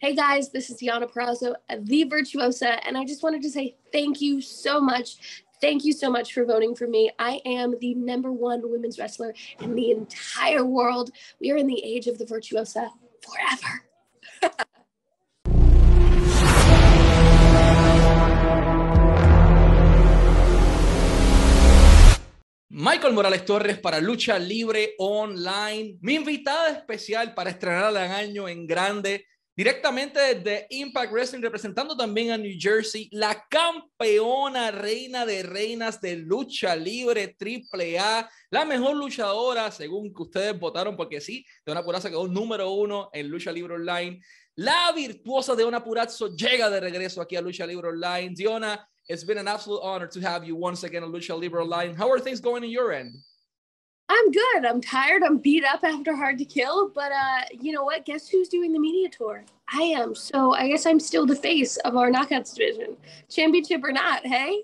Hey guys, this is Deonna Purrazzo, the Virtuosa, and I just wanted to say thank you so much. Thank you so much for voting for me. I am the number one women's wrestler in the entire world. We are in the age of the Virtuosa forever. Michael Morales Torres para Lucha Libre Online, mi invitada especial para estrenar el año en grande, directamente desde Impact Wrestling, representando también a New Jersey, la campeona reina de reinas de lucha libre AAA, la mejor luchadora, según que ustedes votaron, porque sí, de una puraza quedó número uno en Lucha Libre Online. La virtuosa de una Purazzo llega de regreso aquí a Lucha Libre Online. Diona, It's been an absolute honor to have you once again on Lucha Libre Line. How are things going on your end? I'm good. I'm tired. I'm beat up after Hard to Kill, but uh, you know what? Guess who's doing the media tour? I am. So I guess I'm still the face of our knockouts division, championship or not. Hey.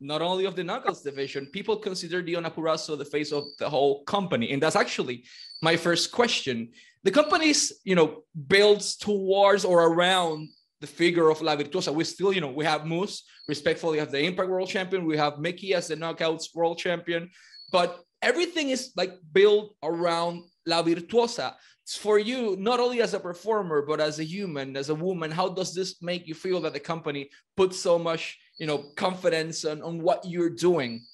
Not only of the knockouts division, people consider Deonna Purrazzo the face of the whole company, and that's actually my first question. The company's, you know, builds towards or around the figure of La Virtuosa. We still, you know, we have Moose, respectfully, as the Impact World Champion. We have Mickie as the Knockouts World Champion. But everything is like built around La Virtuosa. It's for you, not only as a performer, but as a human, as a woman, how does this make you feel that the company puts so much, you know, confidence on, on what you're doing?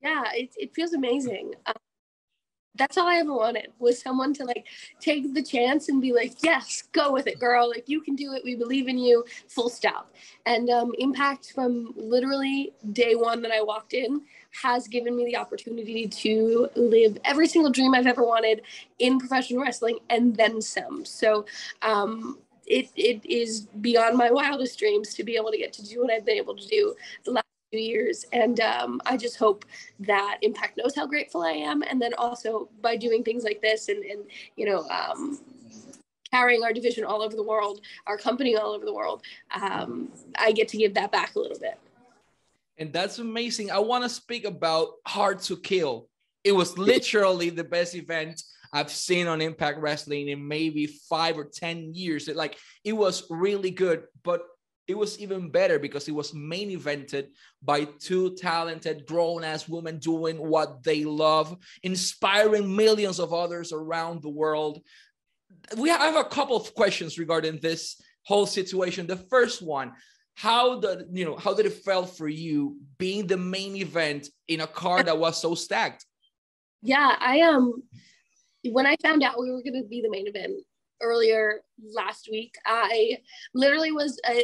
Yeah, it, it feels amazing. Um, that's all I ever wanted was someone to like take the chance and be like, yes, go with it, girl. Like you can do it. We believe in you. Full stop. And um, impact from literally day one that I walked in has given me the opportunity to live every single dream I've ever wanted in professional wrestling and then some. So um, it, it is beyond my wildest dreams to be able to get to do what I've been able to do the last years. And um, I just hope that Impact knows how grateful I am. And then also by doing things like this and, and you know, um, carrying our division all over the world, our company all over the world, um, I get to give that back a little bit. And that's amazing. I want to speak about Hard to Kill. It was literally the best event I've seen on Impact Wrestling in maybe five or 10 years. It, like, it was really good. But it was even better because it was main evented by two talented grown ass women doing what they love, inspiring millions of others around the world. We have a couple of questions regarding this whole situation. The first one, how did you know how did it feel for you being the main event in a car that was so stacked? Yeah, I um when I found out we were going to be the main event, earlier last week. I literally was uh,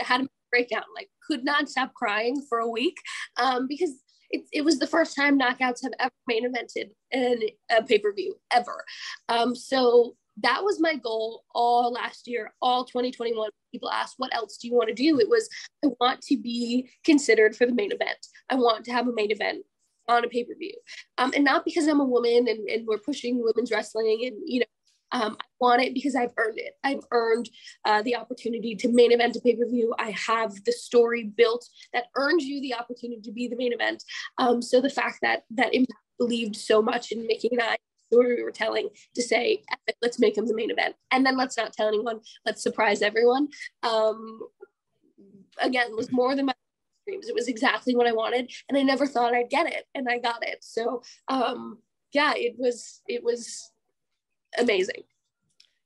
had a breakdown, like could not stop crying for a week um, because it, it was the first time knockouts have ever main evented in a pay per view ever. Um, so that was my goal all last year, all 2021. People asked, What else do you want to do? It was, I want to be considered for the main event. I want to have a main event on a pay per view. Um, and not because I'm a woman and, and we're pushing women's wrestling and, you know, um, I want it because I've earned it. I've earned uh, the opportunity to main event a pay per view. I have the story built that earns you the opportunity to be the main event. Um, so the fact that that Impact believed so much in Mickie and I, story we were telling, to say, let's make him the main event, and then let's not tell anyone. Let's surprise everyone. Um, again, was more than my dreams. It was exactly what I wanted, and I never thought I'd get it, and I got it. So um, yeah, it was it was amazing.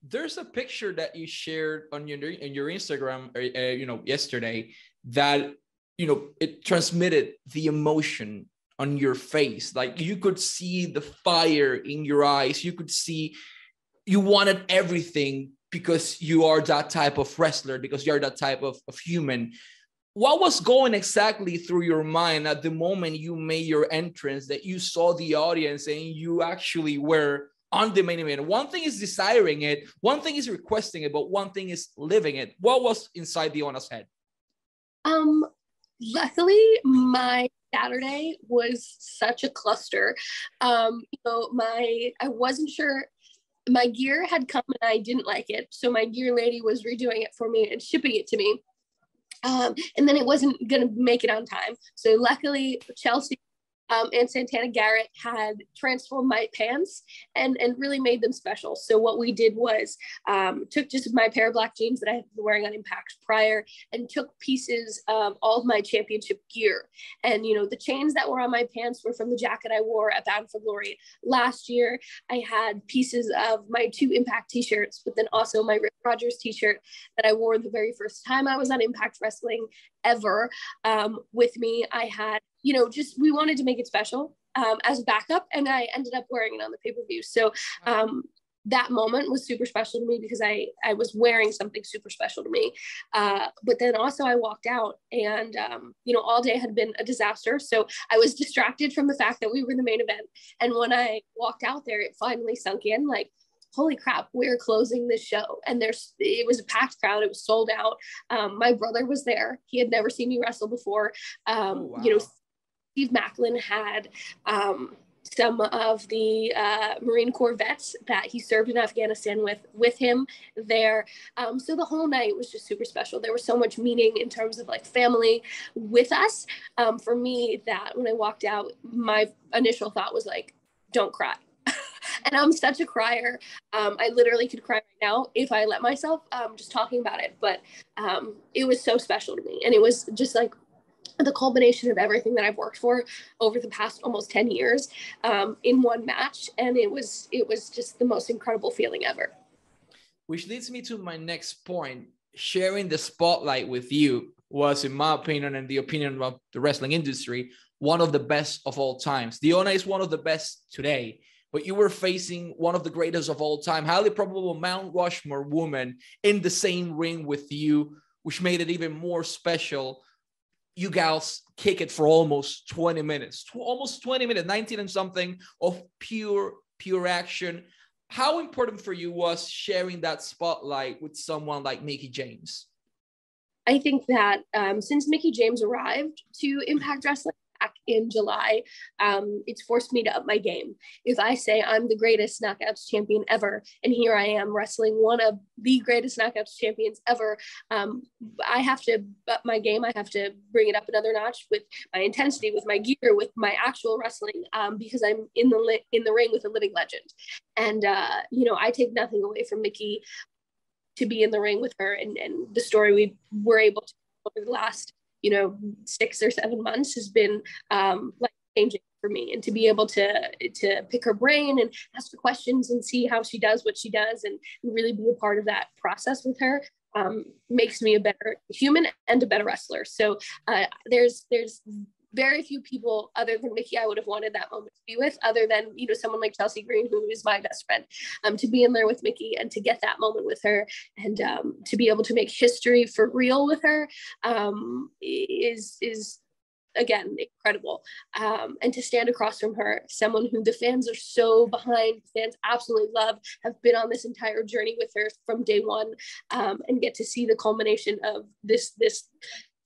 There's a picture that you shared on your in your Instagram, uh, uh, you know, yesterday that you know it transmitted the emotion on your face. Like you could see the fire in your eyes. You could see you wanted everything because you are that type of wrestler, because you're that type of, of human. What was going exactly through your mind at the moment you made your entrance that you saw the audience and you actually were on the event. One thing is desiring it, one thing is requesting it, but one thing is living it. What was inside Deonna's head? Um, luckily, my Saturday was such a cluster. Um, you know, my I wasn't sure. My gear had come and I didn't like it, so my gear lady was redoing it for me and shipping it to me. Um, and then it wasn't gonna make it on time. So luckily, Chelsea um, and Santana Garrett had transformed my pants and, and really made them special. So what we did was um, took just my pair of black jeans that I had been wearing on Impact prior and took pieces of all of my championship gear. And, you know, the chains that were on my pants were from the jacket I wore at Bound for Glory. Last year, I had pieces of my two Impact t-shirts, but then also my Rip Rogers t-shirt that I wore the very first time I was on Impact Wrestling ever um, with me. I had, you know, just we wanted to make it special um, as a backup, and I ended up wearing it on the pay per view. So um, that moment was super special to me because I I was wearing something super special to me. Uh, but then also I walked out, and um, you know, all day had been a disaster. So I was distracted from the fact that we were in the main event, and when I walked out there, it finally sunk in like holy crap, we're closing this show. And there's, it was a packed crowd. It was sold out. Um, my brother was there. He had never seen me wrestle before. Um, oh, wow. You know, Steve Maclin had, um, some of the uh, Marine Corps vets that he served in Afghanistan with with him there. Um, so the whole night was just super special. There was so much meaning in terms of like family with us. Um, for me, that when I walked out, my initial thought was like, "Don't cry." and I'm such a crier. Um, I literally could cry right now if I let myself, um, just talking about it. But um, it was so special to me. And it was just like the culmination of everything that I've worked for over the past almost 10 years um, in one match. And it was, it was just the most incredible feeling ever. Which leads me to my next point. Sharing the spotlight with you was, in my opinion, and the opinion of the wrestling industry, one of the best of all times. Deonna is one of the best today but you were facing one of the greatest of all time, highly probable Mount Rushmore woman in the same ring with you, which made it even more special. You gals kick it for almost 20 minutes, almost 20 minutes, 19 and something of pure, pure action. How important for you was sharing that spotlight with someone like Mickie James? I think that um, since Mickie James arrived to Impact Wrestling, in July, um, it's forced me to up my game. If I say I'm the greatest knockouts champion ever, and here I am wrestling one of the greatest knockouts champions ever, um, I have to up my game. I have to bring it up another notch with my intensity, with my gear, with my actual wrestling, um, because I'm in the li- in the ring with a living legend. And uh, you know, I take nothing away from Mickie to be in the ring with her and, and the story we were able to over the last you know six or seven months has been um, like changing for me. And to be able to to pick her brain and ask her questions and see how she does what she does and really be a part of that process with her um, makes me a better human and a better wrestler. So uh, there's there's very few people other than Mickie I would have wanted that moment to be with, other than you know someone like Chelsea Green, who is my best friend, um, to be in there with Mickie and to get that moment with her and um, to be able to make history for real with her um, is is again incredible. Um, and to stand across from her someone who the fans are so behind fans absolutely love have been on this entire journey with her from day one um, and get to see the culmination of this this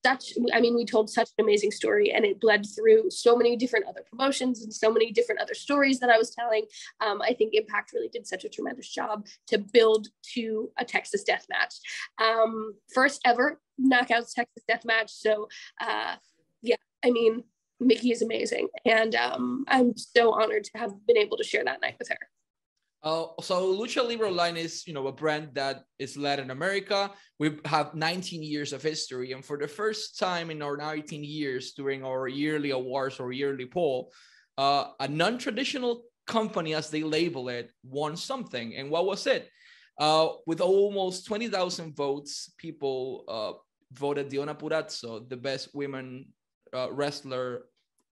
such i mean we told such an amazing story and it bled through so many different other promotions and so many different other stories that i was telling. Um, i think impact really did such a tremendous job to build to a texas death match. Um, first ever knockouts texas death match. So uh, yeah i mean mickie is amazing. And um, i'm so honored to have been able to share that night with her uh, so Lucha Libre Online is, you know, a brand that is Latin America. We have 19 years of history, and for the first time in our 19 years, during our yearly awards or yearly poll, uh, a non-traditional company, as they label it, won something. And what was it? Uh, with almost 20,000 votes, people uh, voted Deonna Purrazzo the best women uh, wrestler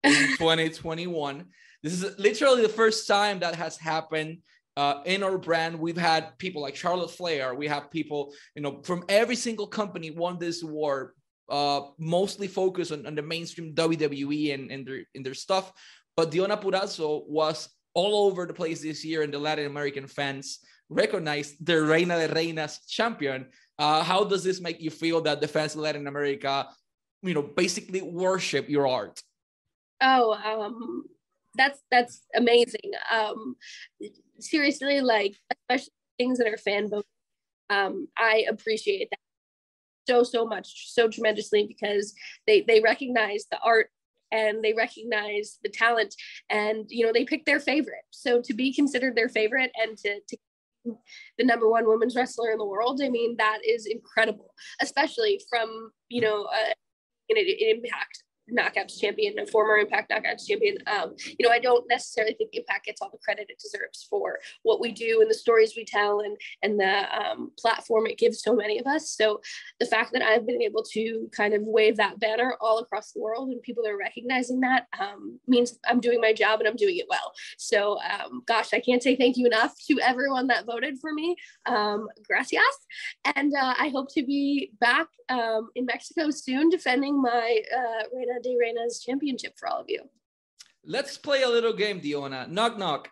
in 2021. This is literally the first time that has happened uh, in our brand, we've had people like Charlotte Flair. We have people, you know, from every single company won this award, uh, mostly focused on, on the mainstream WWE and, and their in their stuff. But Deonna Purrazzo was all over the place this year, and the Latin American fans recognized the Reina de Reinas champion. Uh, how does this make you feel that the fans in Latin America, you know, basically worship your art? Oh, um, that's that's amazing. Um, seriously, like especially things that are fan voting, um, I appreciate that so so much, so tremendously because they they recognize the art and they recognize the talent and you know they pick their favorite. So to be considered their favorite and to, to the number one women's wrestler in the world i mean that is incredible especially from you know uh, an, an impact knockouts champion, a former Impact knockouts champion. Um, you know, I don't necessarily think Impact gets all the credit it deserves for what we do and the stories we tell and and the um, platform it gives so many of us. So the fact that I've been able to kind of wave that banner all across the world and people are recognizing that um, means I'm doing my job and I'm doing it well. So um, gosh, I can't say thank you enough to everyone that voted for me. Um, gracias, and uh, I hope to be back um, in Mexico soon defending my uh, Reina de Reina's championship for all of you. Let's play a little game, Deonna. Knock, knock.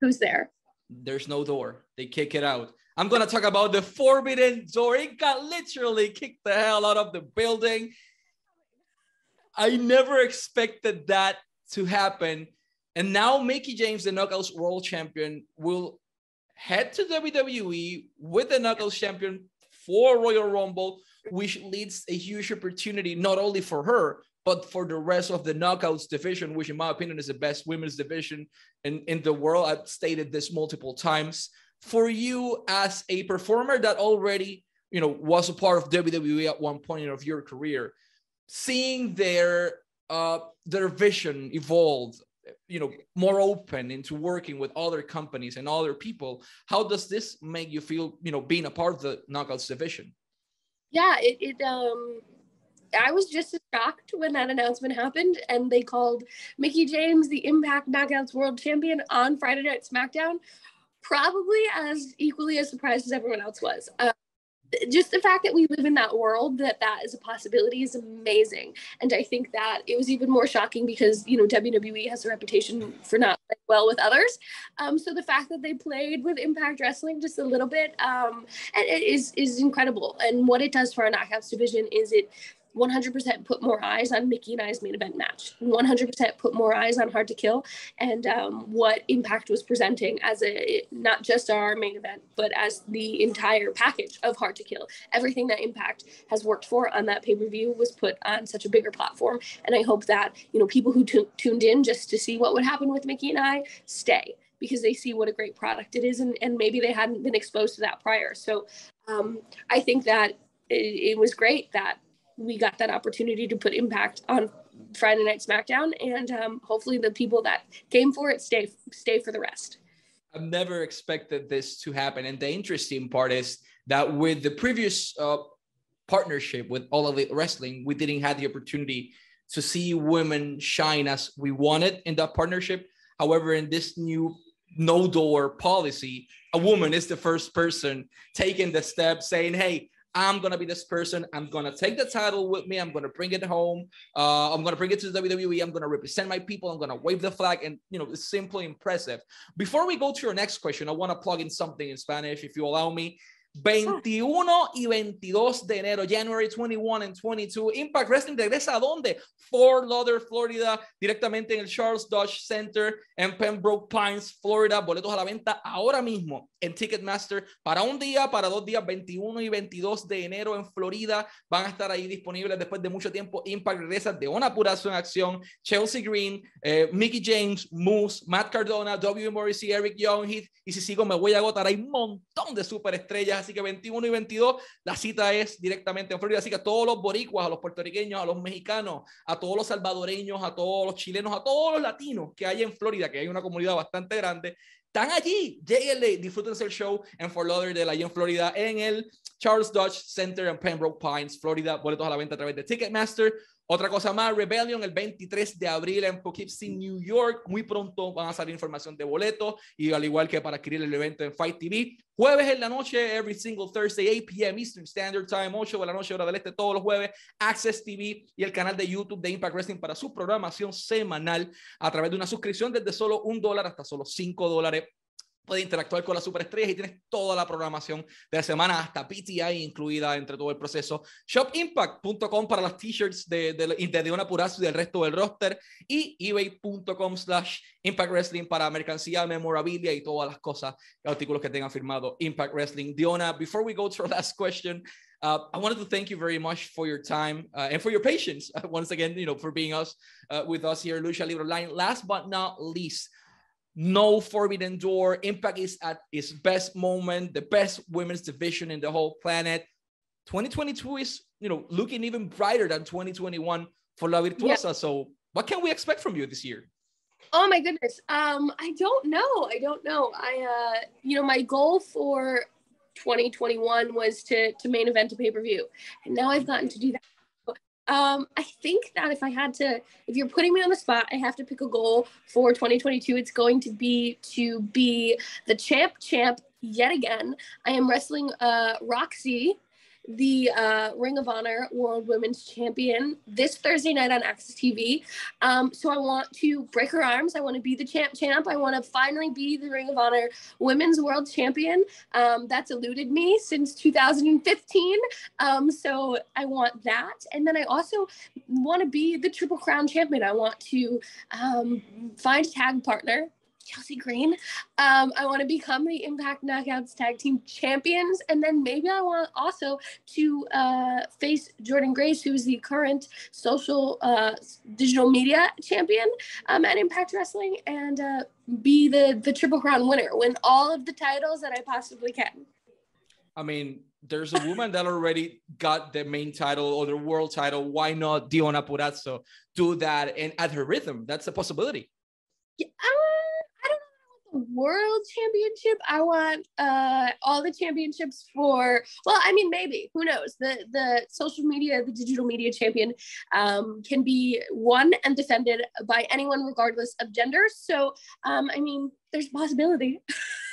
Who's there? There's no door. They kick it out. I'm going to talk about the forbidden door. It got literally kicked the hell out of the building. I never expected that to happen. And now Mickie James, the Knockouts World Champion, will head to WWE with the Knockouts Champion for Royal Rumble which leads a huge opportunity not only for her but for the rest of the knockouts division, which in my opinion is the best women's division in, in the world. I've stated this multiple times. For you as a performer that already, you know, was a part of WWE at one point of your career, seeing their uh their vision evolve, you know, more open into working with other companies and other people, how does this make you feel, you know, being a part of the knockouts division? Yeah, it, it um I was just shocked when that announcement happened and they called Mickie James the Impact Knockouts World Champion on Friday Night SmackDown, probably as equally as surprised as everyone else was. Uh, just the fact that we live in that world that that is a possibility is amazing. And i think that it was even more shocking because you know wwe has a reputation for not playing well with others. Um, so the fact that they played with impact wrestling just a little bit um, is is incredible. And what it does for our knockouts division is it 100% put more eyes on Mickie and I's main event match. 100% put more eyes on Hard to Kill and um, what Impact was presenting as a not just our main event, but as the entire package of Hard to Kill. Everything that Impact has worked for on that pay per view was put on such a bigger platform, and I hope that you know people who t- tuned in just to see what would happen with Mickie and I stay because they see what a great product it is, and, and maybe they hadn't been exposed to that prior. So um, I think that it, it was great that we got that opportunity to put impact on Friday Night SmackDown, and um, hopefully the people that came for it stay stay for the rest. I've never expected this to happen, and the interesting part is that with the previous uh, partnership with All Elite Wrestling, we didn't have the opportunity to see women shine as we wanted in that partnership. However, in this new no door policy, a woman is the first person taking the step, saying, "Hey, I'm gonna be this person. I'm gonna take the title with me. I'm gonna bring it home. Uh, I'm gonna bring it to the WWE. I'm gonna represent my people. I'm gonna wave the flag, and you know, it's simply impressive. Before we go to your next question, I want to plug in something in Spanish, if you allow me. 21 y 22 de enero, January 21 and 22. Impact Wrestling regresa a dónde? Fort Lauderdale, Florida, directamente en el Charles Dodge Center en Pembroke Pines, Florida. Boletos a la venta ahora mismo en Ticketmaster para un día, para dos días, 21 y 22 de enero en Florida. Van a estar ahí disponibles después de mucho tiempo. Impact regresa de una apuración en acción. Chelsea Green, eh, Mickey James, Moose, Matt Cardona, W. Morrissey, Eric Young, Heath. Y si sigo, me voy a agotar. Hay un montón de superestrellas así que 21 y 22, la cita es directamente en Florida, así que a todos los boricuas, a los puertorriqueños, a los mexicanos, a todos los salvadoreños, a todos los chilenos, a todos los latinos que hay en Florida, que hay una comunidad bastante grande, están allí, lleguenle, disfrútense el show en Fort Lauderdale, allí en Florida, en el Charles Dodge Center en Pembroke Pines, Florida, boletos a la venta a través de Ticketmaster otra cosa más, Rebellion el 23 de abril en Poughkeepsie, New York. Muy pronto van a salir información de boletos y al igual que para adquirir el evento en Fight TV. Jueves en la noche, every single Thursday, 8 p.m. Eastern Standard Time, 8 de la noche, hora del este, todos los jueves. Access TV y el canal de YouTube de Impact Wrestling para su programación semanal a través de una suscripción desde solo un dólar hasta solo cinco dólares puede interactuar con las superestrellas y tienes toda la programación de la semana, hasta PTI incluida entre todo el proceso. Shopimpact.com para las t-shirts de, de, de Diona Purazo y del resto del roster y ebay.com slash Impact Wrestling para mercancía, memorabilia y todas las cosas, artículos que tengan firmado Impact Wrestling. Diona, before we go to our last question, Uh, I wanted to thank you very much for your time uh, and for your patience once again, you know, for being us uh, with us here, Lucha Libre Line. Last but not least, no forbidden door. Impact is at its best moment, the best women's division in the whole planet. 2022 is, you know, looking even brighter than 2021 for La Virtuosa. Yeah. So, what can we expect from you this year? Oh my goodness. Um, I don't know. I don't know. I, uh, you know, my goal for 2021 was to to main event a pay per view, and now I've gotten to do that um, I think that if I had to, if you're putting me on the spot, I have to pick a goal for 2022. It's going to be to be the champ champ yet again. I am wrestling uh, Rok-C the uh, Ring of Honor World Women's Champion this Thursday night on AXS TV. Um, so I want to break her arms. I want to be the champ champ. I want to finally be the Ring of Honor Women's World Champion. Um, that's eluded me since 2015. Um, so I want that. And then I also want to be the Triple Crown Champion. I want to um, find a tag partner Chelsea Green. Um, I want to become the Impact Knockouts Tag Team Champions, and then maybe I want also to uh, face Jordynne Grace, who is the current social uh, digital media champion um, at Impact Wrestling, and uh, be the the Triple Crown winner, win all of the titles that I possibly can. I mean, there's a woman that already got the main title or the world title. Why not Deonna Purrazzo do that and at her rhythm? That's a possibility. Yeah, world championship. I want uh, all the championships for. Well, I mean, maybe who knows? The the social media, the digital media champion, um, can be won and defended by anyone regardless of gender. So, um, I mean, there's a possibility.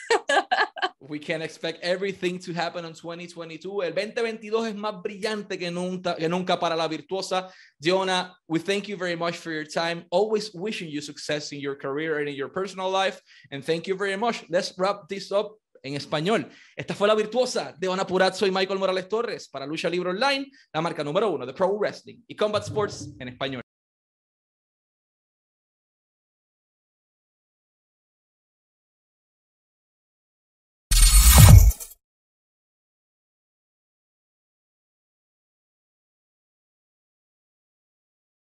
We can expect everything to happen in 2022. El 2022 es más brillante que nunca, que nunca para la virtuosa. Deonna, we thank you very much for your time. Always wishing you success in your career and in your personal life. And thank you very much. Let's wrap this up en español. Esta fue la virtuosa Deonna Purrazzo y Michael Morales Torres para Lucha Libre Online, la marca número uno de Pro Wrestling y Combat Sports en español.